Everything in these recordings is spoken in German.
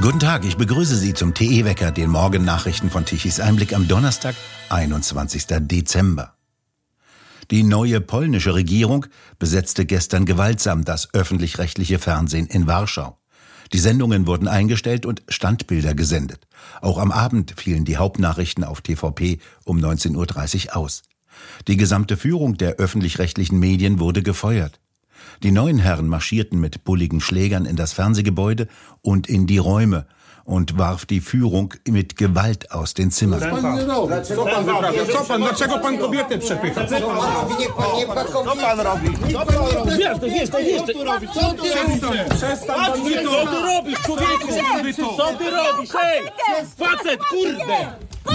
Guten Tag, ich begrüße Sie zum TE-Wecker, den Morgennachrichten von Tichys Einblick am Donnerstag, 21. Dezember. Die neue polnische Regierung besetzte gestern gewaltsam das öffentlich-rechtliche Fernsehen in Warschau. Die Sendungen wurden eingestellt und Standbilder gesendet. Auch am Abend fielen die Hauptnachrichten auf TVP um 19.30 Uhr aus. Die gesamte Führung der öffentlich-rechtlichen Medien wurde gefeuert. Die neuen Herren marschierten mit bulligen Schlägern in das Fernsehgebäude und in die Räume und warf die Führung mit Gewalt aus den Zimmern.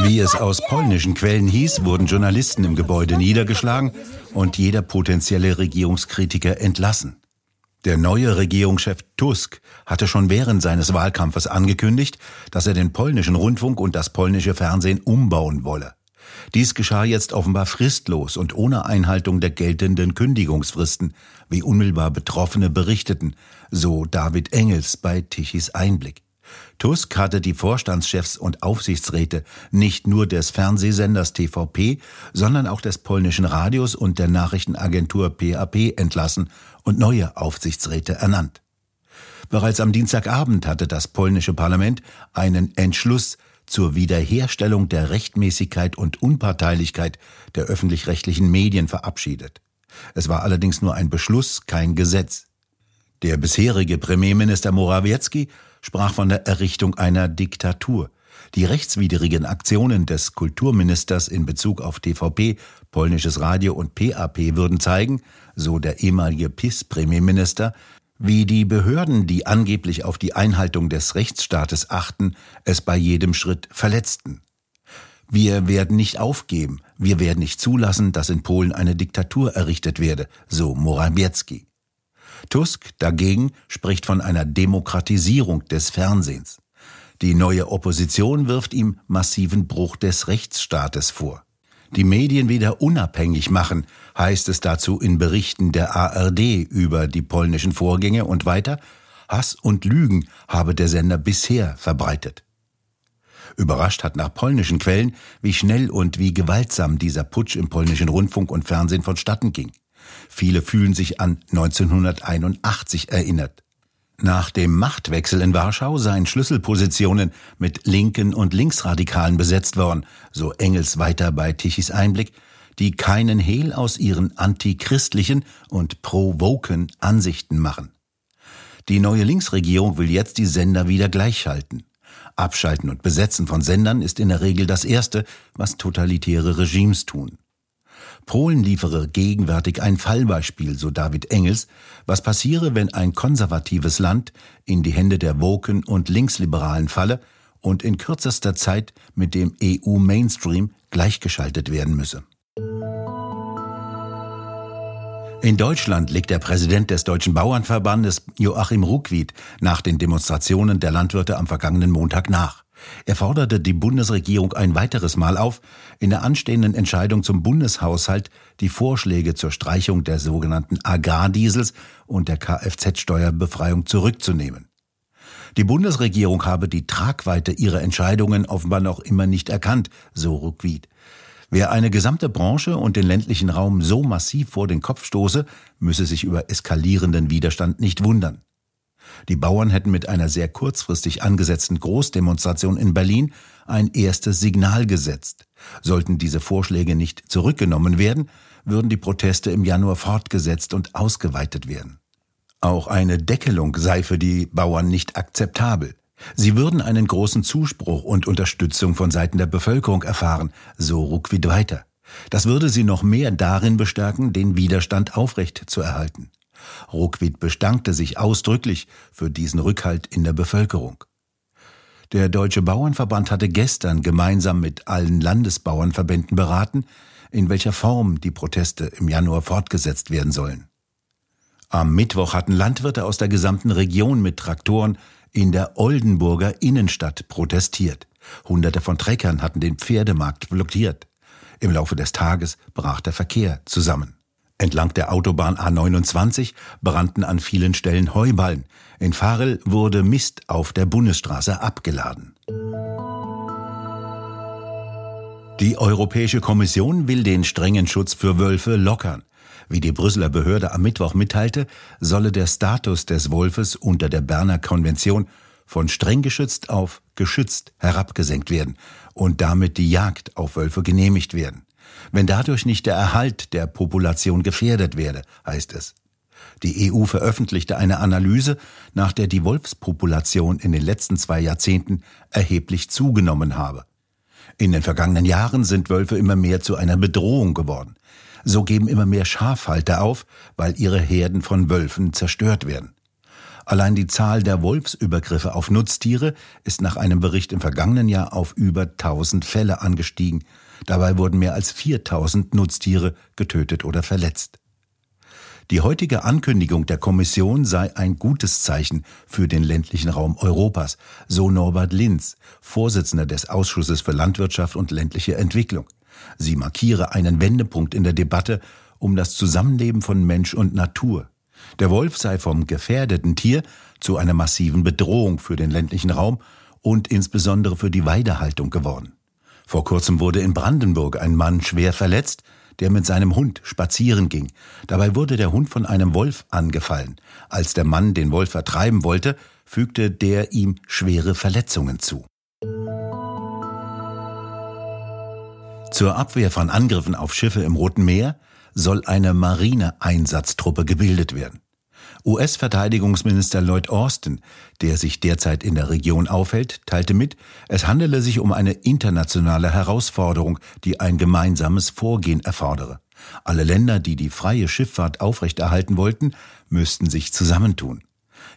Wie es aus polnischen Quellen hieß, wurden Journalisten im Gebäude niedergeschlagen und jeder potenzielle Regierungskritiker entlassen. Der neue Regierungschef Tusk hatte schon während seines Wahlkampfes angekündigt, dass er den polnischen Rundfunk und das polnische Fernsehen umbauen wolle. Dies geschah jetzt offenbar fristlos und ohne Einhaltung der geltenden Kündigungsfristen, wie unmittelbar Betroffene berichteten, so David Engels bei Tichys Einblick. Tusk hatte die Vorstandschefs und Aufsichtsräte nicht nur des Fernsehsenders TVP, sondern auch des polnischen Radios und der Nachrichtenagentur PAP entlassen und neue Aufsichtsräte ernannt. Bereits am Dienstagabend hatte das polnische Parlament einen Entschluss zur Wiederherstellung der Rechtmäßigkeit und Unparteilichkeit der öffentlich-rechtlichen Medien verabschiedet. Es war allerdings nur ein Beschluss, kein Gesetz. Der bisherige Premierminister Morawiecki sprach von der Errichtung einer Diktatur. Die rechtswidrigen Aktionen des Kulturministers in Bezug auf TVP, polnisches Radio und PAP würden zeigen, so der ehemalige PIS-Premierminister, wie die Behörden, die angeblich auf die Einhaltung des Rechtsstaates achten, es bei jedem Schritt verletzten. Wir werden nicht aufgeben, wir werden nicht zulassen, dass in Polen eine Diktatur errichtet werde, so Morawiecki. Tusk dagegen spricht von einer Demokratisierung des Fernsehens. Die neue Opposition wirft ihm massiven Bruch des Rechtsstaates vor. Die Medien wieder unabhängig machen, heißt es dazu in Berichten der ARD über die polnischen Vorgänge und weiter, Hass und Lügen habe der Sender bisher verbreitet. Überrascht hat nach polnischen Quellen, wie schnell und wie gewaltsam dieser Putsch im polnischen Rundfunk und Fernsehen vonstatten ging. Viele fühlen sich an 1981 erinnert. Nach dem Machtwechsel in Warschau seien Schlüsselpositionen mit Linken und Linksradikalen besetzt worden, so Engels weiter bei Tichys Einblick, die keinen Hehl aus ihren antichristlichen und pro-woken Ansichten machen. Die neue Linksregierung will jetzt die Sender wieder gleichschalten. Abschalten und Besetzen von Sendern ist in der Regel das Erste, was totalitäre Regimes tun. Polen liefere gegenwärtig ein Fallbeispiel, so David Engels, was passiere, wenn ein konservatives Land in die Hände der Woken und Linksliberalen falle und in kürzester Zeit mit dem EU-Mainstream gleichgeschaltet werden müsse. In Deutschland legt der Präsident des Deutschen Bauernverbandes Joachim Ruckwied nach den Demonstrationen der Landwirte am vergangenen Montag nach. Er forderte die Bundesregierung ein weiteres Mal auf, in der anstehenden Entscheidung zum Bundeshaushalt die Vorschläge zur Streichung der sogenannten Agrardiesels und der Kfz-Steuerbefreiung zurückzunehmen. Die Bundesregierung habe die Tragweite ihrer Entscheidungen offenbar noch immer nicht erkannt, so Ruckwied. Wer eine gesamte Branche und den ländlichen Raum so massiv vor den Kopf stoße, müsse sich über eskalierenden Widerstand nicht wundern. Die Bauern hätten mit einer sehr kurzfristig angesetzten Großdemonstration in Berlin ein erstes Signal gesetzt. Sollten diese Vorschläge nicht zurückgenommen werden, würden die Proteste im Januar fortgesetzt und ausgeweitet werden. Auch eine Deckelung sei für die Bauern nicht akzeptabel. Sie würden einen großen Zuspruch und Unterstützung von Seiten der Bevölkerung erfahren, so Ruckwied weiter. Das würde sie noch mehr darin bestärken, den Widerstand aufrecht zu erhalten. Ruckwied bedankte sich ausdrücklich für diesen Rückhalt in der Bevölkerung. Der Deutsche Bauernverband hatte gestern gemeinsam mit allen Landesbauernverbänden beraten, in welcher Form die Proteste im Januar fortgesetzt werden sollen. Am Mittwoch hatten Landwirte aus der gesamten Region mit Traktoren in der Oldenburger Innenstadt protestiert. Hunderte von Treckern hatten den Pferdemarkt blockiert. Im Laufe des Tages brach der Verkehr zusammen. Entlang der Autobahn A29 brannten an vielen Stellen Heuballen. In Farel wurde Mist auf der Bundesstraße abgeladen. Die Europäische Kommission will den strengen Schutz für Wölfe lockern. Wie die Brüsseler Behörde am Mittwoch mitteilte, solle der Status des Wolfes unter der Berner Konvention von streng geschützt auf geschützt herabgesenkt werden und damit die Jagd auf Wölfe genehmigt werden. Wenn dadurch nicht der Erhalt der Population gefährdet werde, heißt es. Die EU veröffentlichte eine Analyse, nach der die Wolfspopulation in den letzten zwei Jahrzehnten erheblich zugenommen habe. In den vergangenen Jahren sind Wölfe immer mehr zu einer Bedrohung geworden. So geben immer mehr Schafhalter auf, weil ihre Herden von Wölfen zerstört werden. Allein die Zahl der Wolfsübergriffe auf Nutztiere ist nach einem Bericht im vergangenen Jahr auf über 1000 Fälle angestiegen. Dabei wurden mehr als 4000 Nutztiere getötet oder verletzt. Die heutige Ankündigung der Kommission sei ein gutes Zeichen für den ländlichen Raum Europas, so Norbert Linz, Vorsitzender des Ausschusses für Landwirtschaft und ländliche Entwicklung. Sie markiere einen Wendepunkt in der Debatte um das Zusammenleben von Mensch und Natur. Der Wolf sei vom gefährdeten Tier zu einer massiven Bedrohung für den ländlichen Raum und insbesondere für die Weidehaltung geworden. Vor kurzem wurde in Brandenburg ein Mann schwer verletzt, der mit seinem Hund spazieren ging. Dabei wurde der Hund von einem Wolf angefallen. Als der Mann den Wolf vertreiben wollte, fügte der ihm schwere Verletzungen zu. Zur Abwehr von Angriffen auf Schiffe im Roten Meer soll eine Marineeinsatztruppe gebildet werden. US-Verteidigungsminister Lloyd Austin, der sich derzeit in der Region aufhält, teilte mit, es handele sich um eine internationale Herausforderung, die ein gemeinsames Vorgehen erfordere. Alle Länder, die die freie Schifffahrt aufrechterhalten wollten, müssten sich zusammentun.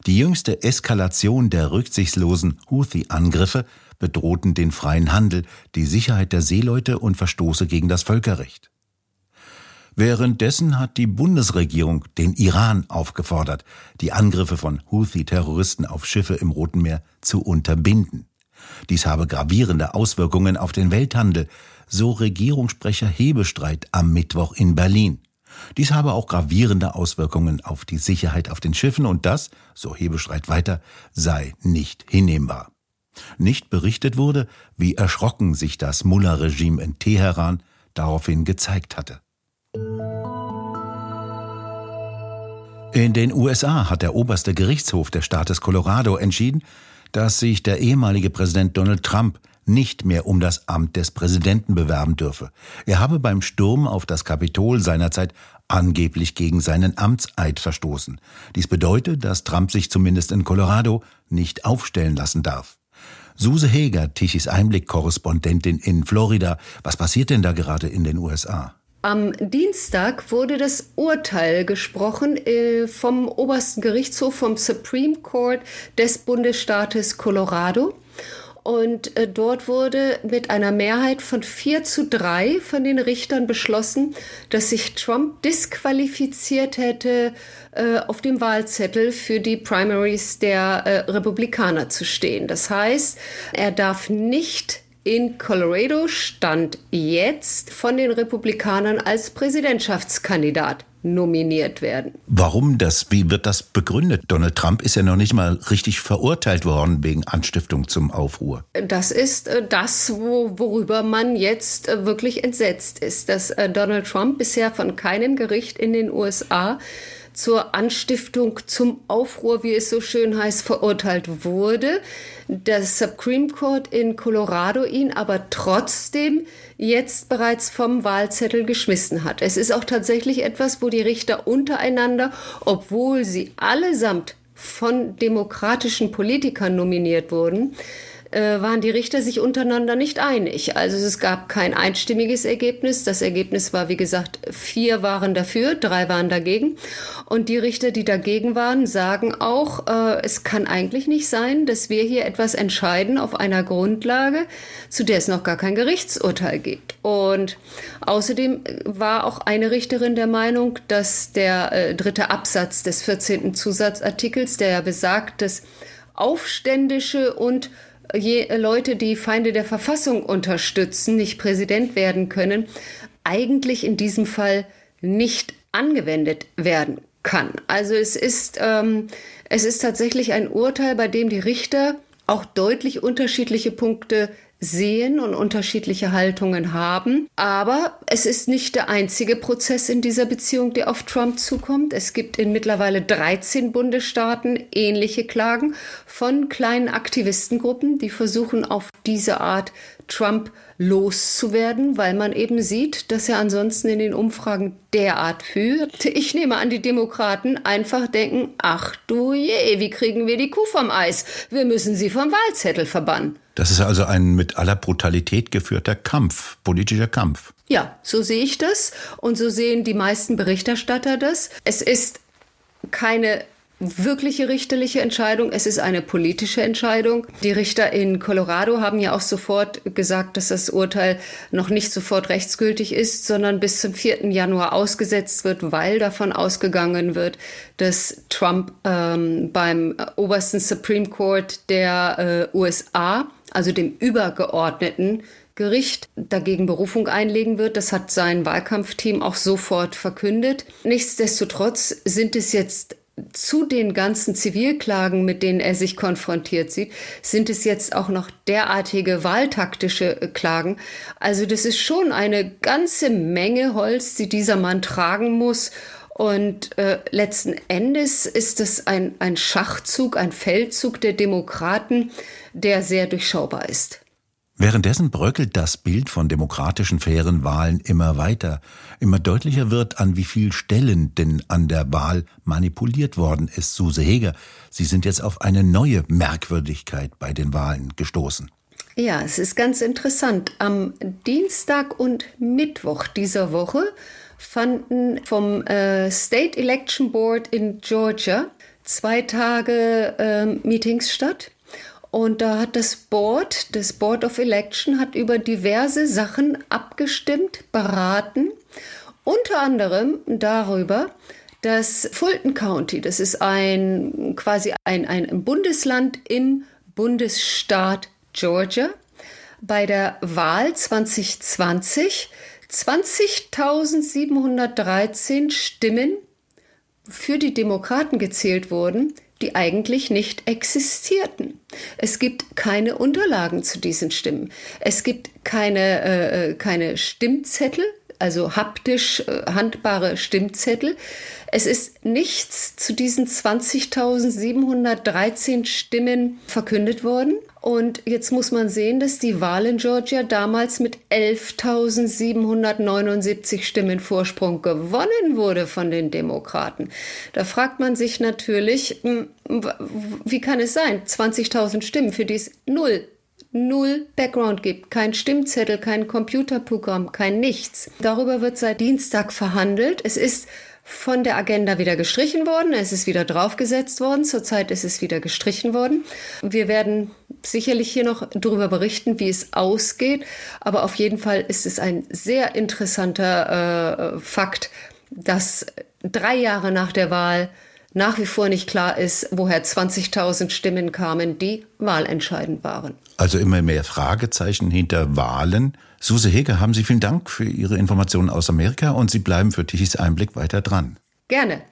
Die jüngste Eskalation der rücksichtslosen Houthi-Angriffe bedrohten den freien Handel, die Sicherheit der Seeleute und Verstoße gegen das Völkerrecht. Währenddessen hat die Bundesregierung den Iran aufgefordert, die Angriffe von Houthi-Terroristen auf Schiffe im Roten Meer zu unterbinden. Dies habe gravierende Auswirkungen auf den Welthandel, so Regierungssprecher Hebestreit am Mittwoch in Berlin. Dies habe auch gravierende Auswirkungen auf die Sicherheit auf den Schiffen und das, so Hebestreit weiter, sei nicht hinnehmbar. Nicht berichtet wurde, wie erschrocken sich das Mullah-Regime in Teheran daraufhin gezeigt hatte. In den USA hat der oberste Gerichtshof des Staates Colorado entschieden, dass sich der ehemalige Präsident Donald Trump nicht mehr um das Amt des Präsidenten bewerben dürfe. Er habe beim Sturm auf das Kapitol seinerzeit angeblich gegen seinen Amtseid verstoßen. Dies bedeutet, dass Trump sich zumindest in Colorado nicht aufstellen lassen darf. Suse Heger, Tichys Einblick-Korrespondentin in Florida. Was passiert denn da gerade in den USA? Am Dienstag wurde das Urteil gesprochen äh, vom obersten Gerichtshof, vom Supreme Court des Bundesstaates Colorado. Und äh, dort wurde mit einer Mehrheit von 4 zu 3 von den Richtern beschlossen, dass sich Trump disqualifiziert hätte, äh, auf dem Wahlzettel für die Primaries der Republikaner zu stehen. Das heißt, er darf nicht in Colorado stand jetzt von den Republikanern als Präsidentschaftskandidat nominiert werden. Warum das? Wie wird das begründet? Donald Trump ist ja noch nicht mal richtig verurteilt worden wegen Anstiftung zum Aufruhr. Das ist äh, das, worüber man jetzt äh, wirklich entsetzt ist, dass äh, Donald Trump bisher von keinem Gericht in den USA zur Anstiftung zum Aufruhr, wie es so schön heißt, verurteilt wurde. Das Supreme Court in Colorado ihn aber trotzdem jetzt bereits vom Wahlzettel geschmissen hat. Es ist auch tatsächlich etwas, wo die Richter untereinander, obwohl sie allesamt von demokratischen Politikern nominiert wurden, waren die Richter sich untereinander nicht einig. Also es gab kein einstimmiges Ergebnis. Das Ergebnis war, wie gesagt, vier waren dafür, drei waren dagegen. Und die Richter, die dagegen waren, sagen auch, äh, es kann eigentlich nicht sein, dass wir hier etwas entscheiden auf einer Grundlage, zu der es noch gar kein Gerichtsurteil gibt. Und außerdem war auch eine Richterin der Meinung, dass der äh, dritte Absatz des 14. Zusatzartikels, der ja besagt, dass Aufständische und Leute, die Feinde der Verfassung unterstützen, nicht Präsident werden können, eigentlich in diesem Fall nicht angewendet werden kann. Also es ist, ähm, es ist tatsächlich ein Urteil, bei dem die Richter auch deutlich unterschiedliche Punkte sehen und unterschiedliche Haltungen haben. Aber es ist nicht der einzige Prozess in dieser Beziehung, der auf Trump zukommt. Es gibt in mittlerweile 13 Bundesstaaten ähnliche Klagen von kleinen Aktivistengruppen, die versuchen auf diese Art Trump loszuwerden, weil man eben sieht, dass er ansonsten in den Umfragen derart führt. Ich nehme an, die Demokraten einfach denken, ach du je, wie kriegen wir die Kuh vom Eis? Wir müssen sie vom Wahlzettel verbannen. Das ist also ein mit aller Brutalität geführter Kampf, politischer Kampf. Ja, so sehe ich das und so sehen die meisten Berichterstatter das. Es ist keine wirkliche richterliche Entscheidung, es ist eine politische Entscheidung. Die Richter in Colorado haben ja auch sofort gesagt, dass das Urteil noch nicht sofort rechtsgültig ist, sondern bis zum 4. Januar ausgesetzt wird, weil davon ausgegangen wird, dass Trump ähm, beim obersten Supreme Court der äh, USA, also dem übergeordneten Gericht dagegen Berufung einlegen wird. Das hat sein Wahlkampfteam auch sofort verkündet. Nichtsdestotrotz sind es jetzt zu den ganzen Zivilklagen, mit denen er sich konfrontiert sieht, sind es jetzt auch noch derartige wahltaktische äh, Klagen. Also das ist schon eine ganze Menge Holz, die dieser Mann tragen muss. Und äh, letzten Endes ist es ein, ein Schachzug, ein Feldzug der Demokraten, der sehr durchschaubar ist. Währenddessen bröckelt das Bild von demokratischen fairen Wahlen immer weiter. Immer deutlicher wird, an wie vielen Stellen denn an der Wahl manipuliert worden ist. Suse Heger, Sie sind jetzt auf eine neue Merkwürdigkeit bei den Wahlen gestoßen. Ja, es ist ganz interessant. Am Dienstag und Mittwoch dieser Woche fanden vom äh, State Election Board in Georgia zwei Tage äh, Meetings statt. Und da hat das Board, das Board of Election, hat über diverse Sachen abgestimmt, beraten. Unter anderem darüber, dass Fulton County, das ist ein quasi ein, ein Bundesland im Bundesstaat Georgia, bei der Wahl 2020 20.713 Stimmen für die Demokraten gezählt wurden, die eigentlich nicht existierten. Es gibt keine Unterlagen zu diesen Stimmen. Es gibt keine, äh, äh keine Stimmzettel, also haptisch äh, handbare Stimmzettel. Es ist nichts zu diesen 20.713 Stimmen verkündet worden. Und jetzt muss man sehen, dass die Wahl in Georgia damals mit 11.779 Stimmen Vorsprung gewonnen wurde von den Demokraten. Da fragt man sich natürlich, hm, wie kann es sein? 20.000 Stimmen, für die es null null Background gibt, kein Stimmzettel, kein Computerprogramm, kein nichts. Darüber wird seit Dienstag verhandelt. Es ist von der Agenda wieder gestrichen worden. Es ist wieder draufgesetzt worden. Zurzeit ist es wieder gestrichen worden. Wir werden sicherlich hier noch darüber berichten, wie es ausgeht. Aber auf jeden Fall ist es ein sehr interessanter äh, Fakt, dass drei Jahre nach der Wahl nach wie vor nicht klar ist, woher 20.000 Stimmen kamen, die wahlentscheidend waren. Also immer mehr Fragezeichen hinter Wahlen. Suse Heger, haben Sie vielen Dank für Ihre Informationen aus Amerika und Sie bleiben für Tichys Einblick weiter dran. Gerne.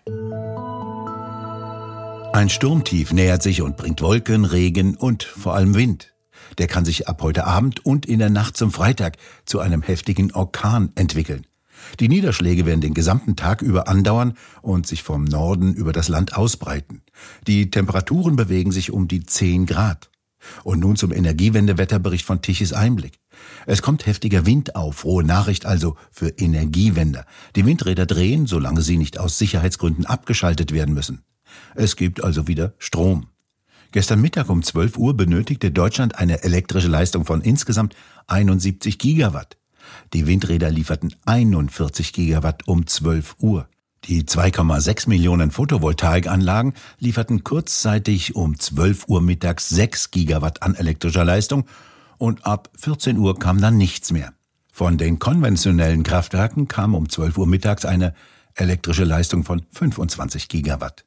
Ein Sturmtief nähert sich und bringt Wolken, Regen und vor allem Wind. Der kann sich ab heute Abend und in der Nacht zum Freitag zu einem heftigen Orkan entwickeln. Die Niederschläge werden den gesamten Tag über andauern und sich vom Norden über das Land ausbreiten. Die Temperaturen bewegen sich um die 10 Grad. Und nun zum Energiewendewetterbericht von Tichys Einblick. Es kommt heftiger Wind auf, frohe Nachricht also für Energiewender. Die Windräder drehen, solange sie nicht aus Sicherheitsgründen abgeschaltet werden müssen. Es gibt also wieder Strom. Gestern Mittag um 12 Uhr benötigte Deutschland eine elektrische Leistung von insgesamt 71 Gigawatt. Die Windräder lieferten 41 Gigawatt um 12 Uhr. Die 2,6 Millionen Photovoltaikanlagen lieferten kurzzeitig um 12 Uhr mittags 6 Gigawatt an elektrischer Leistung und ab 14 Uhr kam dann nichts mehr. Von den konventionellen Kraftwerken kam um 12 Uhr mittags eine elektrische Leistung von 25 Gigawatt.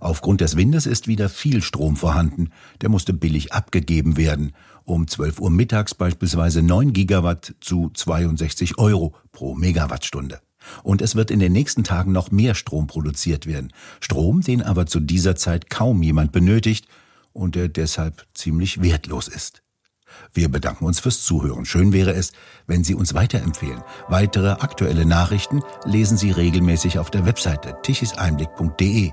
Aufgrund des Windes ist wieder viel Strom vorhanden. Der musste billig abgegeben werden. Um 12 Uhr mittags beispielsweise 9 Gigawatt zu 62 Euro pro Megawattstunde. Und es wird in den nächsten Tagen noch mehr Strom produziert werden. Strom, den aber zu dieser Zeit kaum jemand benötigt und der deshalb ziemlich wertlos ist. Wir bedanken uns fürs Zuhören. Schön wäre es, wenn Sie uns weiterempfehlen. Weitere aktuelle Nachrichten lesen Sie regelmäßig auf der Webseite tichiseinblick.de.